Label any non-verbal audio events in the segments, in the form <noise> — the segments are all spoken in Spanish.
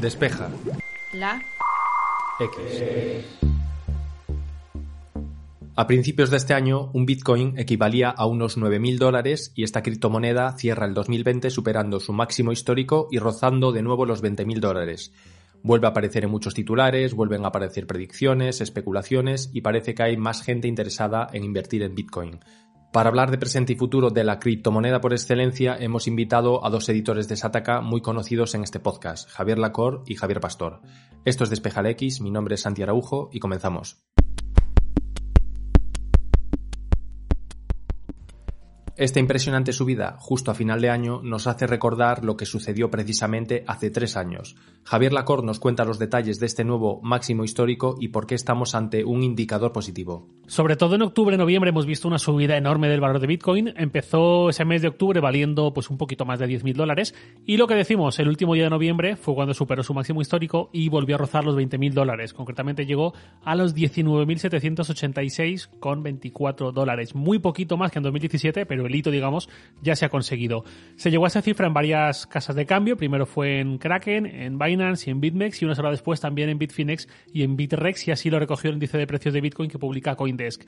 Despeja. La. X. A principios de este año, un Bitcoin equivalía a unos 9.000 dólares y esta criptomoneda cierra el 2020 superando su máximo histórico y rozando de nuevo los 20.000 dólares. Vuelve a aparecer en muchos titulares, vuelven a aparecer predicciones, especulaciones y parece que hay más gente interesada en invertir en Bitcoin. Para hablar de presente y futuro de la criptomoneda por excelencia, hemos invitado a dos editores de Sataka muy conocidos en este podcast, Javier Lacor y Javier Pastor. Esto es mi nombre es Santi Araujo y comenzamos. Esta impresionante subida justo a final de año nos hace recordar lo que sucedió precisamente hace tres años. Javier Lacor nos cuenta los detalles de este nuevo máximo histórico y por qué estamos ante un indicador positivo. Sobre todo en octubre-noviembre hemos visto una subida enorme del valor de Bitcoin. Empezó ese mes de octubre valiendo pues un poquito más de 10.000 dólares y lo que decimos, el último día de noviembre fue cuando superó su máximo histórico y volvió a rozar los 20.000 dólares. Concretamente llegó a los 19.786 con 24 dólares. Muy poquito más que en 2017, pero el hito, digamos, ya se ha conseguido. Se llegó a esa cifra en varias casas de cambio. Primero fue en Kraken, en Binance y en BitMEX y una hora después también en Bitfinex y en Bitrex y así lo recogió el índice de precios de Bitcoin que publica Coindesk.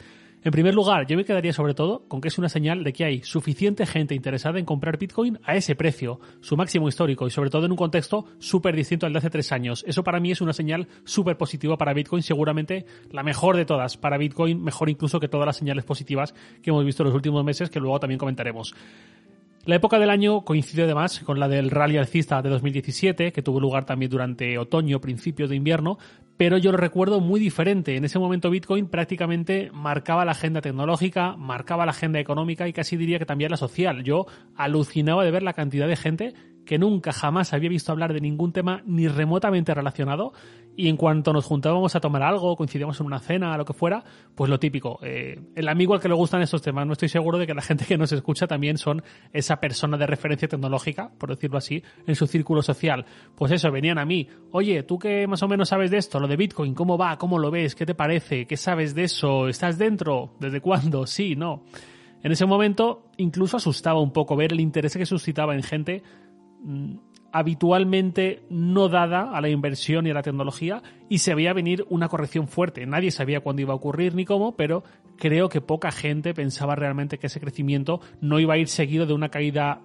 En primer lugar, yo me quedaría sobre todo con que es una señal de que hay suficiente gente interesada en comprar Bitcoin a ese precio, su máximo histórico y sobre todo en un contexto súper distinto al de hace tres años. Eso para mí es una señal súper positiva para Bitcoin, seguramente la mejor de todas para Bitcoin, mejor incluso que todas las señales positivas que hemos visto en los últimos meses que luego también comentaremos. La época del año coincide además con la del rally alcista de 2017, que tuvo lugar también durante otoño, principios de invierno, pero yo lo recuerdo muy diferente. En ese momento Bitcoin prácticamente marcaba la agenda tecnológica, marcaba la agenda económica y casi diría que también la social. Yo alucinaba de ver la cantidad de gente que nunca jamás había visto hablar de ningún tema ni remotamente relacionado y en cuanto nos juntábamos a tomar algo, coincidíamos en una cena, lo que fuera, pues lo típico, eh, el amigo al que le gustan estos temas, no estoy seguro de que la gente que nos escucha también son esa persona de referencia tecnológica, por decirlo así, en su círculo social. Pues eso, venían a mí, oye, tú que más o menos sabes de esto, lo de Bitcoin, ¿cómo va? ¿Cómo lo ves? ¿Qué te parece? ¿Qué sabes de eso? ¿Estás dentro? ¿Desde cuándo? Sí, no. En ese momento incluso asustaba un poco ver el interés que suscitaba en gente habitualmente no dada a la inversión y a la tecnología y se veía venir una corrección fuerte. Nadie sabía cuándo iba a ocurrir ni cómo, pero creo que poca gente pensaba realmente que ese crecimiento no iba a ir seguido de una caída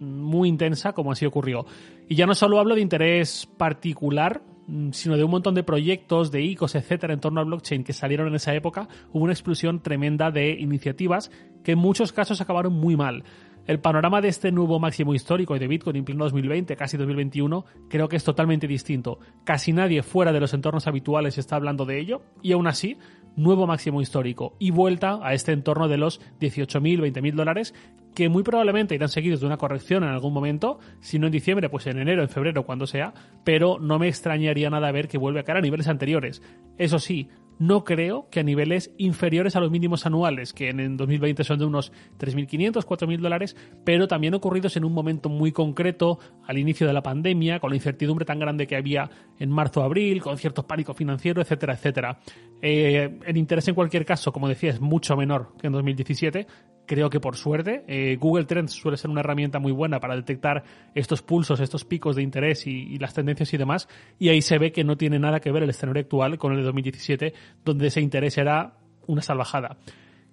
muy intensa como así ocurrió. Y ya no solo hablo de interés particular, mm, sino de un montón de proyectos, de ICOs, etcétera, en torno al blockchain que salieron en esa época, hubo una explosión tremenda de iniciativas que en muchos casos acabaron muy mal. El panorama de este nuevo máximo histórico y de Bitcoin en pleno 2020, casi 2021, creo que es totalmente distinto. Casi nadie fuera de los entornos habituales está hablando de ello y aún así, nuevo máximo histórico y vuelta a este entorno de los 18.000, 20.000 dólares que muy probablemente irán seguidos de una corrección en algún momento, si no en diciembre, pues en enero, en febrero, cuando sea, pero no me extrañaría nada ver que vuelve a caer a niveles anteriores. Eso sí, no creo que a niveles inferiores a los mínimos anuales, que en 2020 son de unos 3.500, 4.000 dólares, pero también ocurridos en un momento muy concreto, al inicio de la pandemia, con la incertidumbre tan grande que había en marzo-abril, con cierto pánico financiero, etcétera, etcétera. Eh, el interés en cualquier caso, como decía, es mucho menor que en 2017, creo que por suerte. Eh, Google Trends suele ser una herramienta muy buena para detectar estos pulsos, estos picos de interés y, las tendencias y demás. Y ahí se ve que no tiene nada que ver el escenario actual con el de 2017, donde ese interés era una salvajada.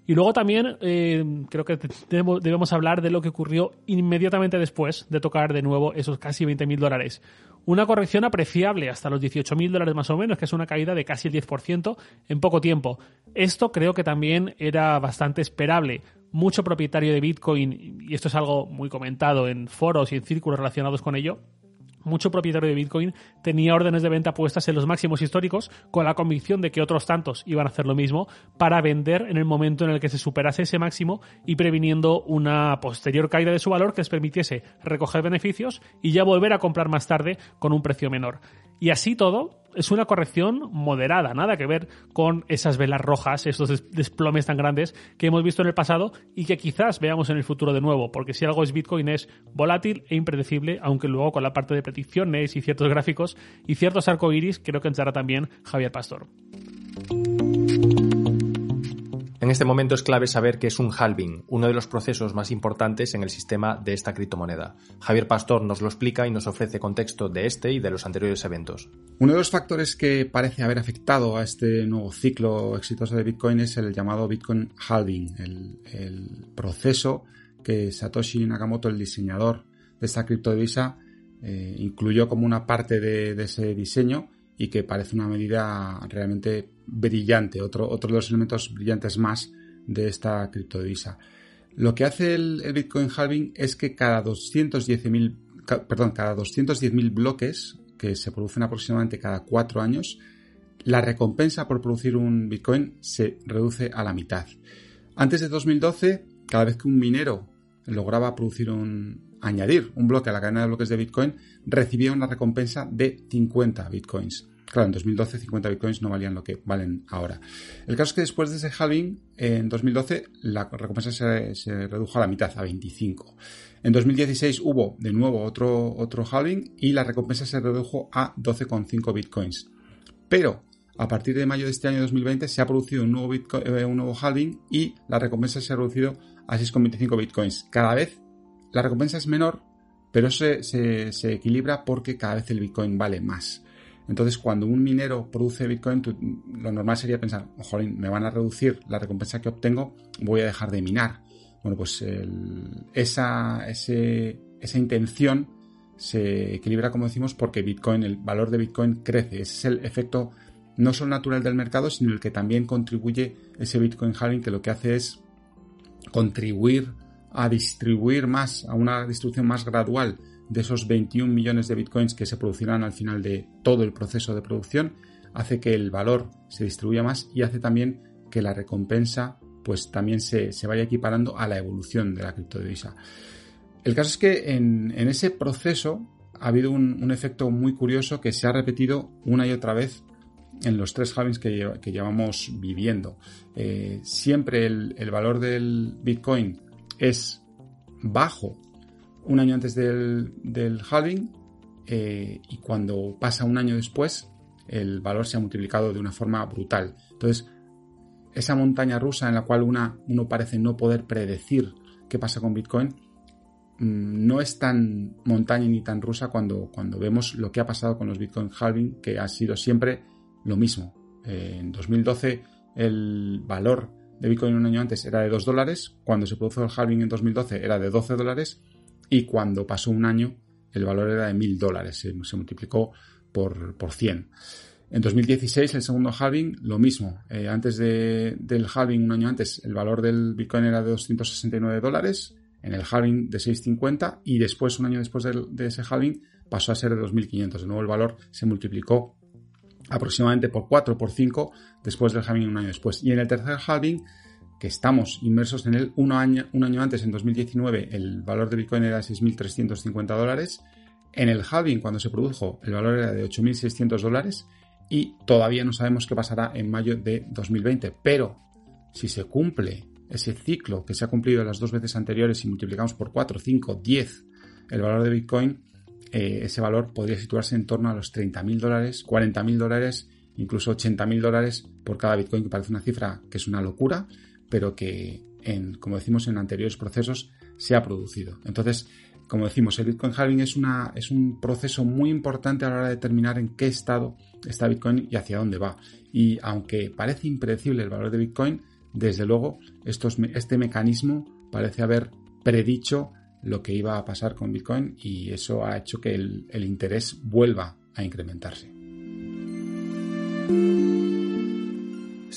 Y luego también eh, creo que debemos, hablar de lo que ocurrió inmediatamente después de tocar de nuevo esos casi 20.000 dólares. Una corrección apreciable hasta los 18.000 dólares más o menos, que es una caída de casi el 10% en poco tiempo. Esto creo que también era bastante esperable mucho propietario de Bitcoin, y esto es algo muy comentado en foros y en círculos relacionados con ello, mucho propietario de Bitcoin tenía órdenes de venta puestas en los máximos históricos con la convicción de que otros tantos iban a hacer lo mismo para vender en el momento en el que se superase ese máximo y previniendo una posterior caída de su valor que les permitiese recoger beneficios y ya volver a comprar más tarde con un precio menor. Y así todo, es una corrección moderada, nada que ver con esas velas rojas, estos desplomes tan grandes que hemos visto en el pasado y que quizás veamos en el futuro de nuevo, porque si algo es Bitcoin es volátil e impredecible, aunque luego con la parte de predicciones y ciertos gráficos y ciertos arcoiris creo que entrará también Javier Pastor. En este momento es clave saber que es un halving, uno de los procesos más importantes en el sistema de esta criptomoneda. Javier Pastor nos lo explica y nos ofrece contexto de este y de los anteriores eventos. Uno de los factores que parece haber afectado a este nuevo ciclo exitoso de Bitcoin es el llamado Bitcoin halving, el, proceso que Satoshi Nakamoto, el diseñador de esta criptodivisa, eh, incluyó como una parte de ese diseño y que parece una medida realmente brillante, otro, otro de los elementos brillantes más de esta criptodivisa. Lo que hace el, Bitcoin halving es que cada 210.000 perdón, cada 210.000 bloques que se producen aproximadamente cada cuatro años, la recompensa por producir un Bitcoin se reduce a la mitad. Antes de 2012, cada vez que un minero lograba producir un, añadir un bloque a la cadena de bloques de Bitcoin, recibía una recompensa de 50 Bitcoins. Claro, en 2012 50 bitcoins no valían lo que valen ahora. El caso es que después de ese halving, en 2012 la recompensa se, redujo a la mitad, a 25. En 2016 hubo de nuevo otro, otro halving y la recompensa se redujo a 12,5 bitcoins. Pero a partir de mayo de este año 2020 se ha producido un nuevo, eh, un nuevo halving y la recompensa se ha reducido a 6,25 bitcoins. Cada vez la recompensa es menor, pero se, se equilibra porque cada vez el bitcoin vale más. Entonces, cuando un minero produce Bitcoin, lo normal sería pensar, jolín, me van a reducir la recompensa que obtengo, voy a dejar de minar. Bueno, pues esa, esa intención se equilibra, como decimos, porque Bitcoin, el valor de Bitcoin crece. Ese es el efecto no solo natural del mercado, sino el que también contribuye ese Bitcoin halving, que lo que hace es contribuir a distribuir más, a una distribución más gradual de esos 21 millones de bitcoins que se producirán al final de todo el proceso de producción, hace que el valor se distribuya más y hace también que la recompensa pues también se, vaya equiparando a la evolución de la criptodivisa. El caso es que en, ese proceso ha habido un, efecto muy curioso que se ha repetido una y otra vez en los tres halvings que, que llevamos viviendo. Eh, siempre el, el valor del Bitcoin es bajo un año antes del, del halving eh, y cuando pasa un año después el valor se ha multiplicado de una forma brutal. Entonces, esa montaña rusa en la cual una, uno parece no poder predecir qué pasa con Bitcoin, mm, no es tan montaña ni tan rusa cuando, cuando vemos lo que ha pasado con los Bitcoin halving, que ha sido siempre lo mismo. Eh, en 2012 el valor de Bitcoin un año antes era de 2 dólares, cuando se produjo el halving en 2012 era de 12 dólares y cuando pasó un año el valor era de mil dólares, se, multiplicó por, por 100. En 2016, el segundo halving, lo mismo. Eh, antes del halving, un año antes, el valor del Bitcoin era de 269 dólares, en el halving de 650 y después, un año después de, ese halving, pasó a ser de 2.500. De nuevo, el valor se multiplicó aproximadamente por 4, por 5 después del halving un año después. Y en el tercer halving que estamos inmersos en él. Un año, un año antes, en 2019, el valor de Bitcoin era de 6.350 dólares. En el halving, cuando se produjo, el valor era de 8.600 dólares. Y todavía no sabemos qué pasará en mayo de 2020. Pero si se cumple ese ciclo que se ha cumplido las dos veces anteriores y multiplicamos por 4, 5, 10 el valor de Bitcoin, eh, ese valor podría situarse en torno a los 30.000 dólares, 40.000 dólares, incluso 80.000 dólares por cada Bitcoin, que parece una cifra que es una locura, pero que, en, como decimos en anteriores procesos, se ha producido. Entonces, como decimos, el Bitcoin halving es, un proceso muy importante a la hora de determinar en qué estado está Bitcoin y hacia dónde va. Y aunque parece impredecible el valor de Bitcoin, desde luego este mecanismo parece haber predicho lo que iba a pasar con Bitcoin y eso ha hecho que el interés vuelva a incrementarse.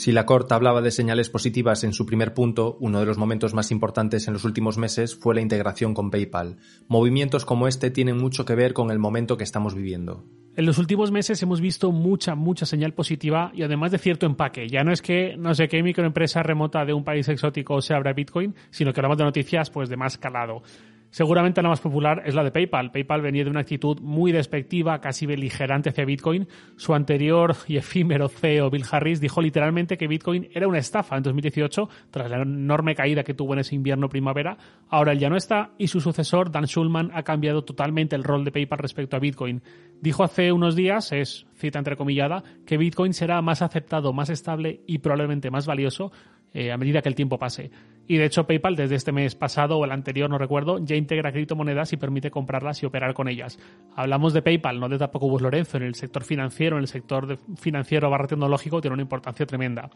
Si la Corte hablaba de señales positivas en su primer punto, uno de los momentos más importantes en los últimos meses fue la integración con PayPal. Movimientos como este tienen mucho que ver con el momento que estamos viviendo. En los últimos meses hemos visto mucha, mucha señal positiva y además de cierto empaque. Ya no es que no sé qué microempresa remota de un país exótico se abra Bitcoin, sino que hablamos de noticias pues de más calado. Seguramente la más popular es la de PayPal. PayPal venía de una actitud muy despectiva, casi beligerante hacia Bitcoin. Su anterior y efímero CEO, Bill Harris, dijo literalmente que Bitcoin era una estafa en 2018, tras la enorme caída que tuvo en ese invierno-primavera. Ahora él ya no está y su sucesor, Dan Schulman, ha cambiado totalmente el rol de PayPal respecto a Bitcoin. Dijo hace unos días, es cita entrecomillada, que Bitcoin será más aceptado, más estable y probablemente más valioso eh, a medida que el tiempo pase. Y de hecho PayPal desde este mes pasado o el anterior, no recuerdo, ya integra criptomonedas y permite comprarlas y operar con ellas. Hablamos de PayPal, no de tampoco Bus Lorenzo, en el sector financiero, en el sector financiero barra tecnológico tiene una importancia tremenda.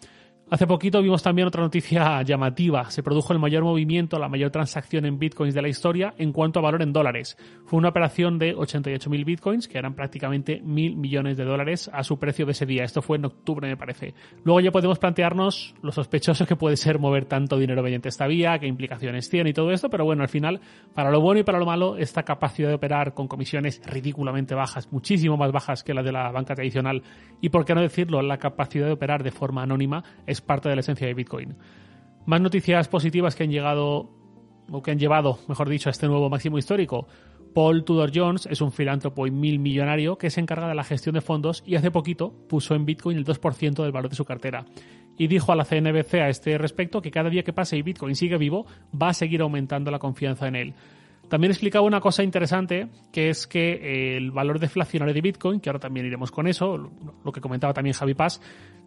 Hace poquito vimos también otra noticia llamativa. Se produjo el mayor movimiento, la mayor transacción en bitcoins de la historia en cuanto a valor en dólares. Fue una operación de 88.000 bitcoins, que eran prácticamente mil millones de dólares a su precio de ese día. Esto fue en octubre, me parece. Luego ya podemos plantearnos lo sospechoso que puede ser mover tanto dinero mediante esta vía, qué implicaciones tiene y todo esto, pero bueno, al final, para lo bueno y para lo malo, esta capacidad de operar con comisiones ridículamente bajas, muchísimo más bajas que las de la banca tradicional, y por qué no decirlo, la capacidad de operar de forma anónima es parte de la esencia de Bitcoin. Más noticias positivas que han llegado, o que han llevado, mejor dicho, a este nuevo máximo histórico. Paul Tudor Jones es un filántropo y mil millonario que se encarga de la gestión de fondos y hace poquito puso en Bitcoin el 2% del valor de su cartera. Y dijo a la CNBC a este respecto que cada día que pase y Bitcoin sigue vivo, va a seguir aumentando la confianza en él. También explicaba una cosa interesante, que es que el valor deflacionario de Bitcoin, que ahora también iremos con eso, lo que comentaba también Javi Paz,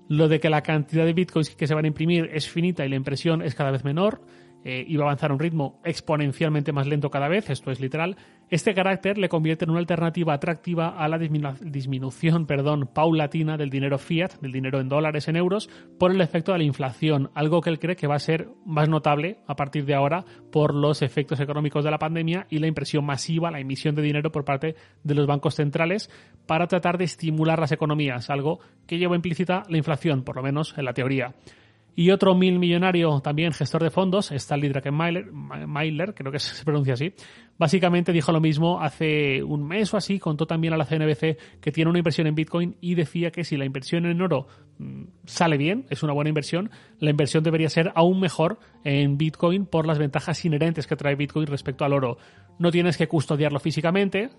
lo de que la cantidad de bitcoins que se van a imprimir es finita y la impresión es cada vez menor, eh, va a avanzar a un ritmo exponencialmente más lento cada vez, esto es literal, este carácter le convierte en una alternativa atractiva a la disminución perdón, paulatina del dinero fiat, del dinero en dólares, en euros, por el efecto de la inflación, algo que él cree que va a ser más notable a partir de ahora por los efectos económicos de la pandemia y la impresión masiva, la emisión de dinero por parte de los bancos centrales para tratar de estimular las economías, algo que lleva implícita la inflación, por lo menos en la teoría. Y otro mil millonario, también gestor de fondos, Stanley Druckenmiller, creo que se pronuncia así, básicamente dijo lo mismo hace un mes o así, contó también a la CNBC que tiene una inversión en Bitcoin y decía que si la inversión en oro mm, sale bien, es una buena inversión, la inversión debería ser aún mejor en Bitcoin por las ventajas inherentes que trae Bitcoin respecto al oro. No tienes que custodiarlo físicamente,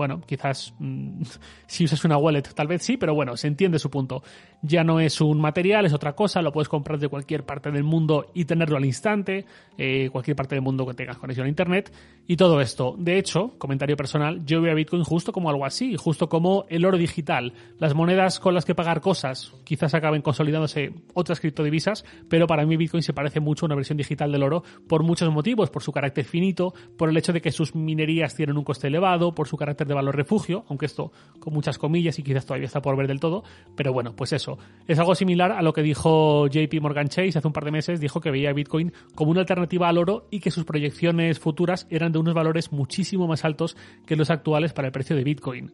bueno, quizás mm, <laughs> si usas una wallet tal vez sí, pero bueno, se entiende su punto. Ya no es un material, es otra cosa, lo puedes comprar de cualquier parte del mundo y tenerlo al instante, eh, cualquier parte del mundo que tengas conexión a Internet y todo esto. De hecho, comentario personal, yo veo a Bitcoin justo como algo así, justo como el oro digital. Las monedas con las que pagar cosas quizás acaben consolidándose otras criptodivisas, pero para mí Bitcoin se parece mucho a una versión digital del oro por muchos motivos, por su carácter finito, por el hecho de que sus minerías tienen un coste elevado, por su carácter de valor refugio, aunque esto con muchas comillas y quizás todavía está por ver del todo, pero bueno, pues eso. Es algo similar a lo que dijo JP Morgan Chase hace un par de meses, dijo que veía Bitcoin como una alternativa al oro y que sus proyecciones futuras eran de unos valores muchísimo más altos que los actuales para el precio de Bitcoin.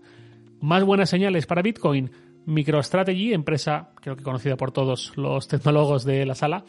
Más buenas señales para Bitcoin. MicroStrategy, empresa creo que conocida por todos los tecnólogos de la sala,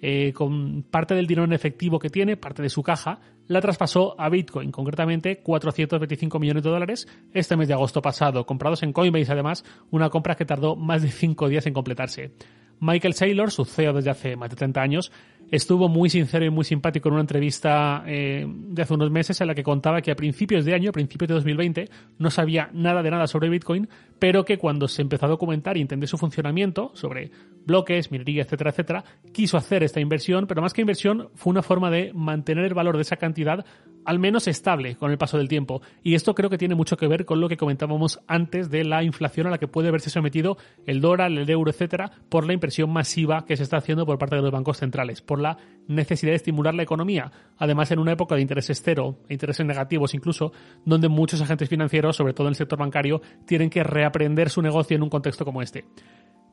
eh, con parte del dinero en efectivo que tiene, parte de su caja, la traspasó a Bitcoin, concretamente 425 millones de dólares este mes de agosto pasado, comprados en Coinbase además, una compra que tardó más de 5 días en completarse. Michael Saylor, su CEO desde hace más de 30 años, estuvo muy sincero y muy simpático en una entrevista eh, de hace unos meses en la que contaba que a principios de año, a principios de 2020, no sabía nada de nada sobre Bitcoin, pero que cuando se empezó a documentar y entender su funcionamiento sobre bloques, minería, etcétera, etcétera, quiso hacer esta inversión, pero más que inversión fue una forma de mantener el valor de esa cantidad al menos estable con el paso del tiempo. Y esto creo que tiene mucho que ver con lo que comentábamos antes de la inflación a la que puede verse sometido el dólar, el euro, etcétera, por la inversión masiva que se está haciendo por parte de los bancos centrales, por la necesidad de estimular la economía. Además, en una época de intereses cero, intereses negativos incluso, donde muchos agentes financieros, sobre todo en el sector bancario, tienen que reaprender su negocio en un contexto como este.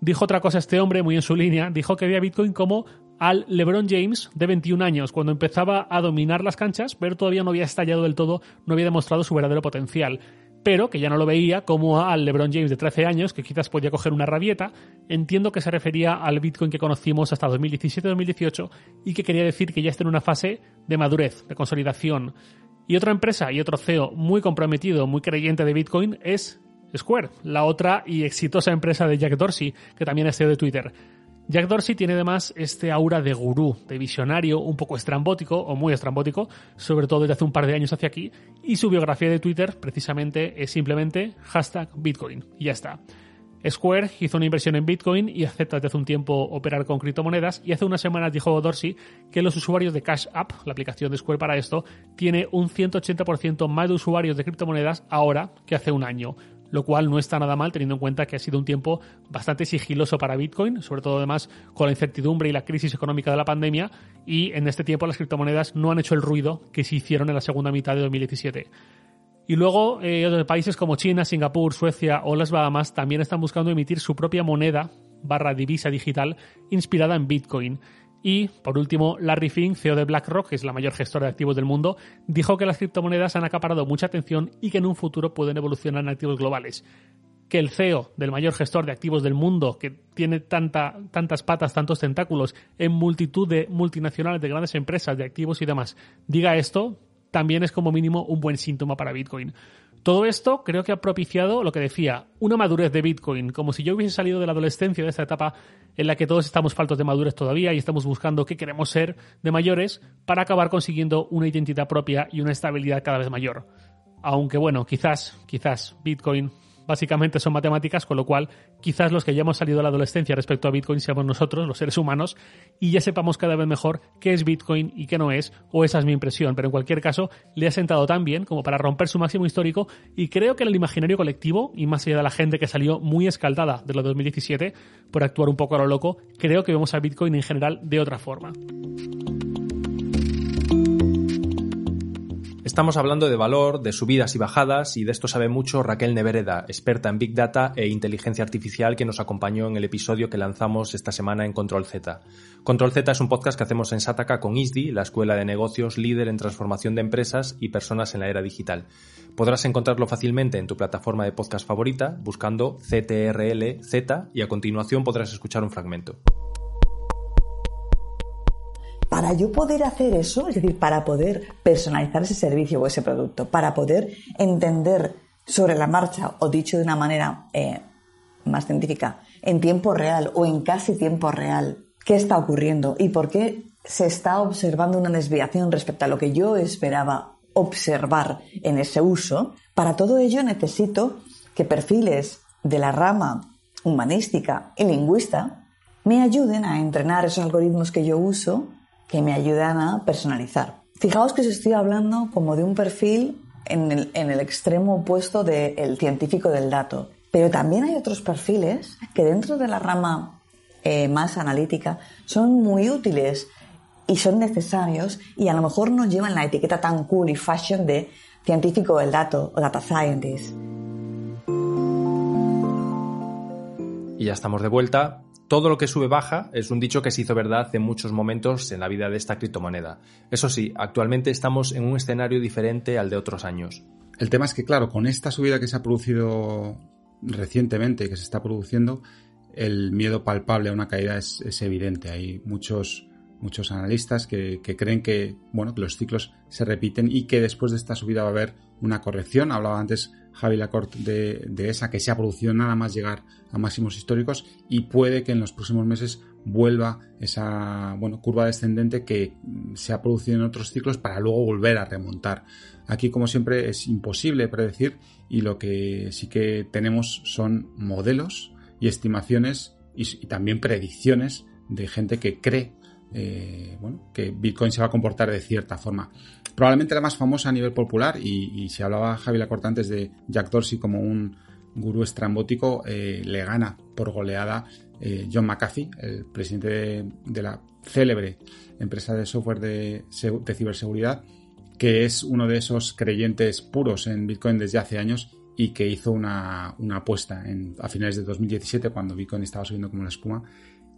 Dijo otra cosa este hombre, muy en su línea, dijo que veía Bitcoin como al LeBron James de 21 años, cuando empezaba a dominar las canchas, pero todavía no había estallado del todo, no había demostrado su verdadero potencial. Pero que ya no lo veía como al LeBron James de 13 años, que quizás podía coger una rabieta. Entiendo que se refería al Bitcoin que conocimos hasta 2017-2018 y que quería decir que ya está en una fase de madurez, de consolidación. Y otra empresa y otro CEO muy comprometido, muy creyente de Bitcoin es Square, la otra y exitosa empresa de Jack Dorsey, que también es CEO de Twitter. Jack Dorsey tiene además este aura de gurú, de visionario, un poco estrambótico o muy estrambótico, sobre todo desde hace un par de años hacia aquí, y su biografía de Twitter precisamente es simplemente hashtag Bitcoin, y ya está. Square hizo una inversión en Bitcoin y acepta desde hace un tiempo operar con criptomonedas y hace unas semanas dijo Dorsey que los usuarios de Cash App, la aplicación de Square para esto, tiene un 180% más de usuarios de criptomonedas ahora que hace un año lo cual no está nada mal teniendo en cuenta que ha sido un tiempo bastante sigiloso para Bitcoin, sobre todo además con la incertidumbre y la crisis económica de la pandemia, y en este tiempo las criptomonedas no han hecho el ruido que se hicieron en la segunda mitad de 2017. Y luego eh, otros países como China, Singapur, Suecia o las Bahamas también están buscando emitir su propia moneda barra divisa digital inspirada en Bitcoin. Y, por último, Larry Fink, CEO de BlackRock, que es la mayor gestora de activos del mundo, dijo que las criptomonedas han acaparado mucha atención y que en un futuro pueden evolucionar en activos globales. Que el CEO del mayor gestor de activos del mundo, que tiene tanta, tantas patas, tantos tentáculos en multitud de multinacionales, de grandes empresas, de activos y demás, diga esto, también es como mínimo un buen síntoma para Bitcoin. Todo esto creo que ha propiciado lo que decía, una madurez de Bitcoin, como si yo hubiese salido de la adolescencia, de esta etapa en la que todos estamos faltos de madurez todavía y estamos buscando qué queremos ser de mayores para acabar consiguiendo una identidad propia y una estabilidad cada vez mayor. Aunque bueno, quizás, quizás Bitcoin básicamente son matemáticas, con lo cual quizás los que ya hemos salido de la adolescencia respecto a Bitcoin seamos nosotros, los seres humanos, y ya sepamos cada vez mejor qué es Bitcoin y qué no es, o esa es mi impresión, pero en cualquier caso le ha sentado tan bien como para romper su máximo histórico y creo que en el imaginario colectivo, y más allá de la gente que salió muy escaldada de lo 2017 por actuar un poco a lo loco, creo que vemos a Bitcoin en general de otra forma. Estamos hablando de valor, de subidas y bajadas, y de esto sabe mucho Raquel Nevereda, experta en Big Data e inteligencia artificial que nos acompañó en el episodio que lanzamos esta semana en Control Z. Control Z es un podcast que hacemos en Sataka con ISDI, la escuela de negocios líder en transformación de empresas y personas en la era digital. Podrás encontrarlo fácilmente en tu plataforma de podcast favorita buscando CTRL Z y a continuación podrás escuchar un fragmento. Para yo poder hacer eso, es decir, para poder personalizar ese servicio o ese producto, para poder entender sobre la marcha, o dicho de una manera eh, más científica, en tiempo real o en casi tiempo real, qué está ocurriendo y por qué se está observando una desviación respecto a lo que yo esperaba observar en ese uso, para todo ello necesito que perfiles de la rama humanística y lingüista me ayuden a entrenar esos algoritmos que yo uso que me ayudan a personalizar. Fijaos que os estoy hablando como de un perfil en el, extremo opuesto del científico del dato. Pero también hay otros perfiles que dentro de la rama eh, más analítica son muy útiles y son necesarios y a lo mejor nos llevan la etiqueta tan cool y fashion de científico del dato o data scientist. Y ya estamos de vuelta todo lo que sube baja es un dicho que se hizo verdad en muchos momentos en la vida de esta criptomoneda. Eso sí, actualmente estamos en un escenario diferente al de otros años. El tema es que, claro, con esta subida que se ha producido recientemente, que se está produciendo, el miedo palpable a una caída es, evidente. Hay muchos, muchos analistas que, creen que, bueno, que los ciclos se repiten y que después de esta subida va a haber una corrección. Hablaba antes Javi Lacorte de, esa que se ha producido nada más llegar a máximos históricos y puede que en los próximos meses vuelva esa bueno, curva descendente que se ha producido en otros ciclos para luego volver a remontar. Aquí, como siempre, es imposible predecir y lo que sí que tenemos son modelos y estimaciones y, también predicciones de gente que cree eh, bueno, que Bitcoin se va a comportar de cierta forma. Probablemente la más famosa a nivel popular, y, se hablaba Javi Lacorte antes de Jack Dorsey como un gurú estrambótico, eh, le gana por goleada eh, John McAfee, el presidente de, la célebre empresa de software de, ciberseguridad, que es uno de esos creyentes puros en Bitcoin desde hace años y que hizo una, apuesta a finales de 2017 cuando Bitcoin estaba subiendo como la espuma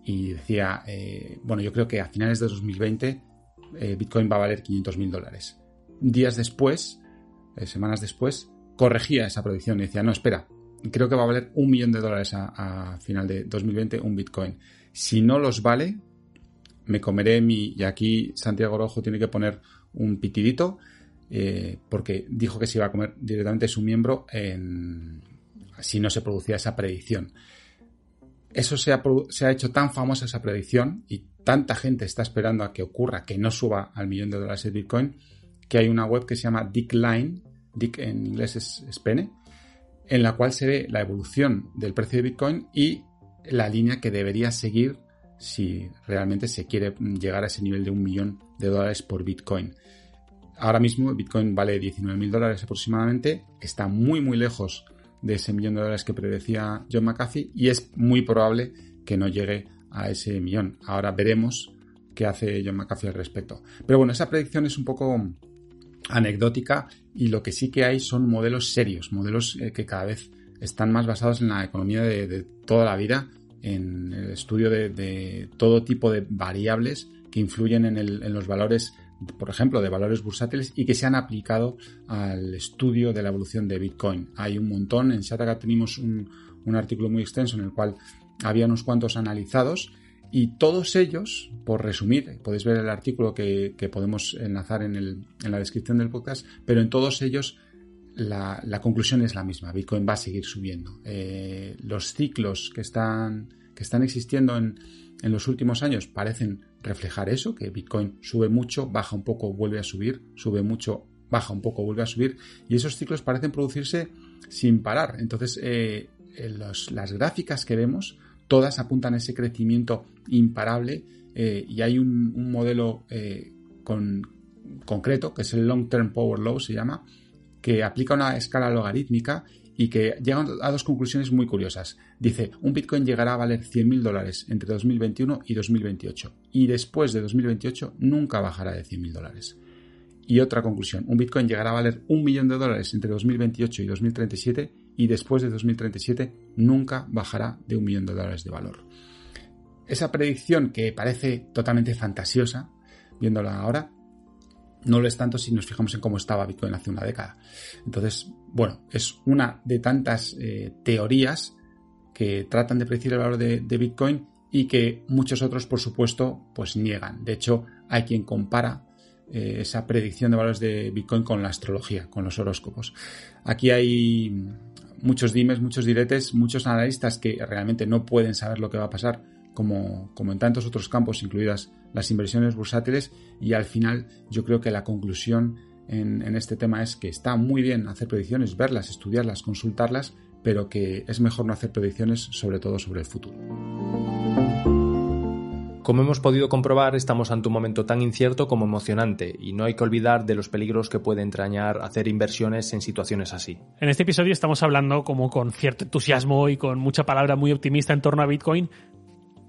y decía, eh, bueno, yo creo que a finales de 2020 eh, Bitcoin va a valer 500 mil dólares. Días después, eh, semanas después, corregía esa predicción y decía, no, espera, creo que va a valer un millón de dólares a, final de 2020 un Bitcoin. Si no los vale, me comeré mi... Y aquí Santiago Rojo tiene que poner un pitidito, porque dijo que se iba a comer directamente su miembro en, si no se producía esa predicción. Eso se ha, hecho tan famosa esa predicción y tanta gente está esperando a que ocurra que no suba al millón de dólares de Bitcoin, que hay una web que se llama Dickline, Dick en inglés es, pene, en la cual se ve la evolución del precio de Bitcoin y la línea que debería seguir si realmente se quiere llegar a ese nivel de un millón de dólares por Bitcoin. Ahora mismo Bitcoin vale 19 mil dólares aproximadamente, está muy muy lejos de ese millón de dólares que predecía John McAfee y es muy probable que no llegue a ese millón. Ahora veremos qué hace John McAfee al respecto. Pero bueno, esa predicción es un poco anecdótica y lo que sí que hay son modelos serios, modelos eh, que cada vez están más basados en la economía de, toda la vida, en el estudio de, todo tipo de variables que influyen en, los valores, por ejemplo, de valores bursátiles y que se han aplicado al estudio de la evolución de Bitcoin. Hay un montón, en Shataka tenemos un, un artículo muy extenso en el cual había unos cuantos analizados y todos ellos, por resumir, podéis ver el artículo que, podemos enlazar en, la descripción del podcast, pero en todos ellos la, conclusión es la misma. Bitcoin va a seguir subiendo. Eh, los ciclos que están, que están existiendo en, en los últimos años parecen reflejar eso, que Bitcoin sube mucho, baja un poco, vuelve a subir, sube mucho, baja un poco, vuelve a subir, y esos ciclos parecen producirse sin parar. Entonces, eh, las gráficas que vemos todas apuntan a ese crecimiento imparable eh, y hay un, modelo eh, concreto, que es el Long Term Power Law, se llama, que aplica una escala logarítmica y que llega a dos conclusiones muy curiosas. Dice, un Bitcoin llegará a valer 100.000 dólares entre 2021 y 2028 y después de 2028 nunca bajará de 100.000 dólares. Y otra conclusión, un Bitcoin llegará a valer un millón de dólares entre 2028 y 2037 y después de 2037 nunca bajará de un millón de dólares de valor. Esa predicción que parece totalmente fantasiosa, viéndola ahora, no lo es tanto si nos fijamos en cómo estaba Bitcoin hace una década. Entonces, bueno, es una de tantas eh, teorías que tratan de predecir el valor de, Bitcoin y que muchos otros, por supuesto, pues niegan. De hecho, hay quien compara eh, esa predicción de valores de Bitcoin con la astrología, con los horóscopos. Aquí hay muchos dimes, muchos diretes, muchos analistas que realmente no pueden saber lo que va a pasar, como, como en tantos otros campos, incluidas las inversiones bursátiles, y al final yo creo que la conclusión en, en este tema es que está muy bien hacer predicciones, verlas, estudiarlas, consultarlas, pero que es mejor no hacer predicciones sobre todo sobre el futuro. Como hemos podido comprobar, estamos ante un momento tan incierto como emocionante y no hay que olvidar de los peligros que puede entrañar hacer inversiones en situaciones así. En este episodio estamos hablando como con cierto entusiasmo y con mucha palabra muy optimista en torno a Bitcoin,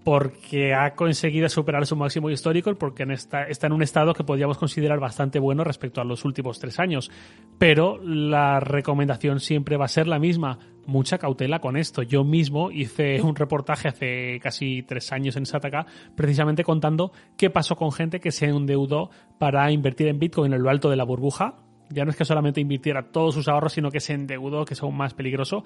porque ha conseguido superar su máximo histórico, porque está, en un estado que podríamos considerar bastante bueno respecto a los últimos tres años. Pero la recomendación siempre va a ser la misma. Mucha cautela con esto. Yo mismo hice un reportaje hace casi tres años en Sataka, precisamente contando qué pasó con gente que se endeudó para invertir en Bitcoin en lo alto de la burbuja, ya no es que solamente invirtiera todos sus ahorros, sino que se endeudó, que es aún más peligroso.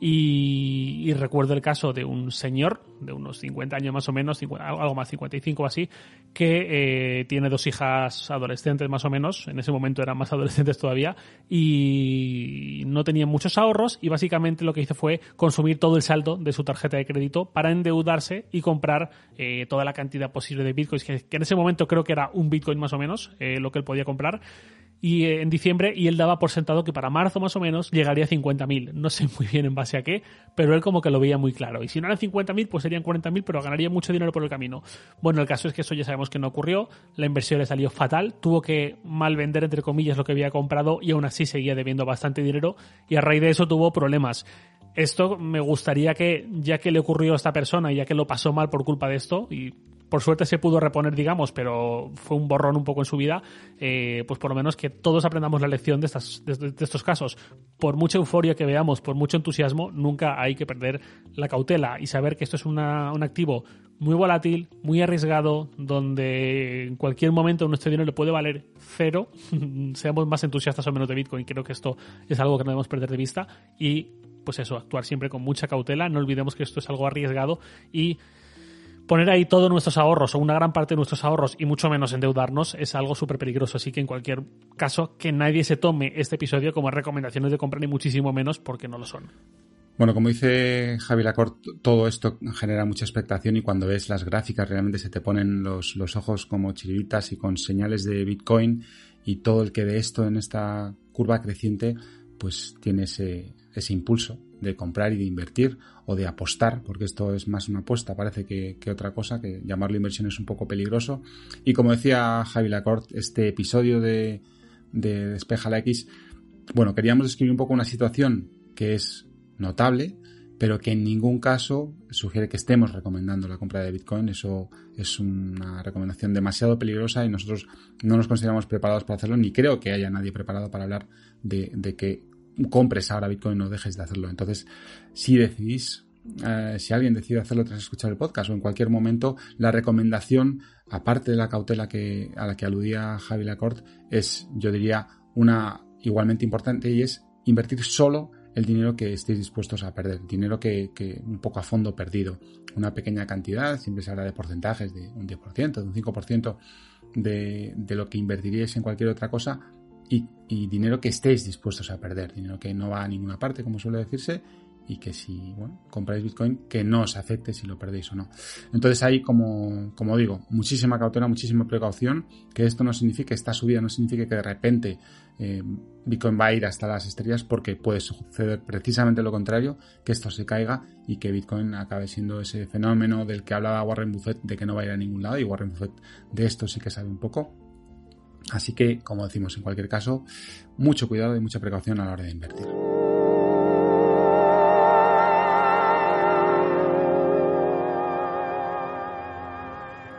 Y, recuerdo el caso de un señor de unos 50 años más o menos, algo más, 55 o así, que eh, tiene dos hijas adolescentes más o menos, en ese momento eran más <laughs> adolescentes todavía, y no tenía muchos ahorros y básicamente lo que hizo fue consumir todo el saldo de su tarjeta de crédito para endeudarse y comprar eh, toda la cantidad posible de bitcoins, que, en ese momento creo que era un bitcoin más o menos eh, lo que él podía comprar y eh, en diciembre y él daba por sentado que para marzo más o menos llegaría a 50.000. No sé muy bien en base a qué, pero él como que lo veía muy claro. Y si no eran 50.000, pues serían 40.000, pero ganaría mucho dinero por el camino. Bueno, el caso es que eso ya sabemos que no ocurrió. La inversión le salió fatal. Tuvo que mal vender, entre comillas, lo que había comprado y aún así seguía debiendo bastante dinero. Y a raíz de eso tuvo problemas. Esto me gustaría que, ya que le ocurrió a esta persona, ya que lo pasó mal por culpa de esto, y por suerte se pudo reponer, digamos, pero fue un borrón un poco en su vida, eh, pues por lo menos que todos aprendamos la lección de, estas, de, estos casos. Por mucha euforia que veamos, por mucho entusiasmo, nunca hay que perder la cautela y saber que esto es un activo muy volátil, muy arriesgado, donde en cualquier momento nuestro dinero le puede valer cero, <laughs> seamos más entusiastas o menos de Bitcoin, creo que esto es algo que no debemos perder de vista. Y pues eso, actuar siempre con mucha cautela, no olvidemos que esto es algo arriesgado y poner ahí todos nuestros ahorros o una gran parte de nuestros ahorros y mucho menos endeudarnos es algo súper peligroso. Así que en cualquier caso, que nadie se tome este episodio como recomendaciones de compra ni muchísimo menos porque no lo son. Bueno, como dice Javi Lacorte, todo esto genera mucha expectación y cuando ves las gráficas realmente se te ponen los, los ojos como chiribitas y con señales de Bitcoin y todo el que ve esto en esta curva creciente pues tiene ese, ese impulso de comprar y de invertir o de apostar, porque esto es más una apuesta, parece que, otra cosa, que llamarlo inversión es un poco peligroso. Y como decía Javi Lacorte, este episodio de, de Despeja la X, bueno, queríamos describir un poco una situación que es notable, pero que en ningún caso sugiere que estemos recomendando la compra de Bitcoin. Eso es una recomendación demasiado peligrosa y nosotros no nos consideramos preparados para hacerlo, ni creo que haya nadie preparado para hablar de, de que compres ahora Bitcoin o dejes de hacerlo. Entonces, si decidís, eh, si alguien decide hacerlo tras escuchar el podcast o en cualquier momento, la recomendación, aparte de la cautela que, a la que aludía Javi Lacorte, es, yo diría, una igualmente importante y es invertir solo el dinero que estéis dispuestos a perder, dinero que, un poco a fondo perdido, una pequeña cantidad, siempre se habla de porcentajes de un 10%, de un 5% de, de lo que invertiríais en cualquier otra cosa, y, dinero que estéis dispuestos a perder, dinero que no va a ninguna parte, como suele decirse, y que si bueno, compráis Bitcoin, que no os afecte si lo perdéis o no. Entonces hay, como, como digo, muchísima cautela, muchísima precaución, que esto no signifique, esta subida no signifique que de repente eh, Bitcoin va a ir hasta las estrellas, porque puede suceder precisamente lo contrario, que esto se caiga y que Bitcoin acabe siendo ese fenómeno del que hablaba Warren Buffett de que no va a ir a ningún lado, y Warren Buffett de esto sí que sabe un poco, Así que, como decimos, en cualquier caso, mucho cuidado y mucha precaución a la hora de invertir.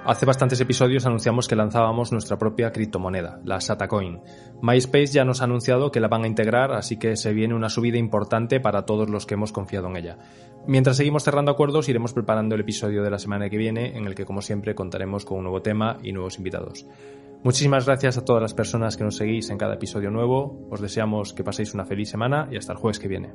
Hace bastantes episodios anunciamos que lanzábamos nuestra propia criptomoneda, la Satacoin. MySpace ya nos ha anunciado que la van a integrar, así que se viene una subida importante para todos los que hemos confiado en ella. Mientras seguimos cerrando acuerdos, iremos preparando el episodio de la semana que viene, en el que, como siempre, contaremos con un nuevo tema y nuevos invitados. Muchísimas gracias a todas las personas que nos seguís en cada episodio nuevo. Os deseamos que paséis una feliz semana y hasta el jueves que viene.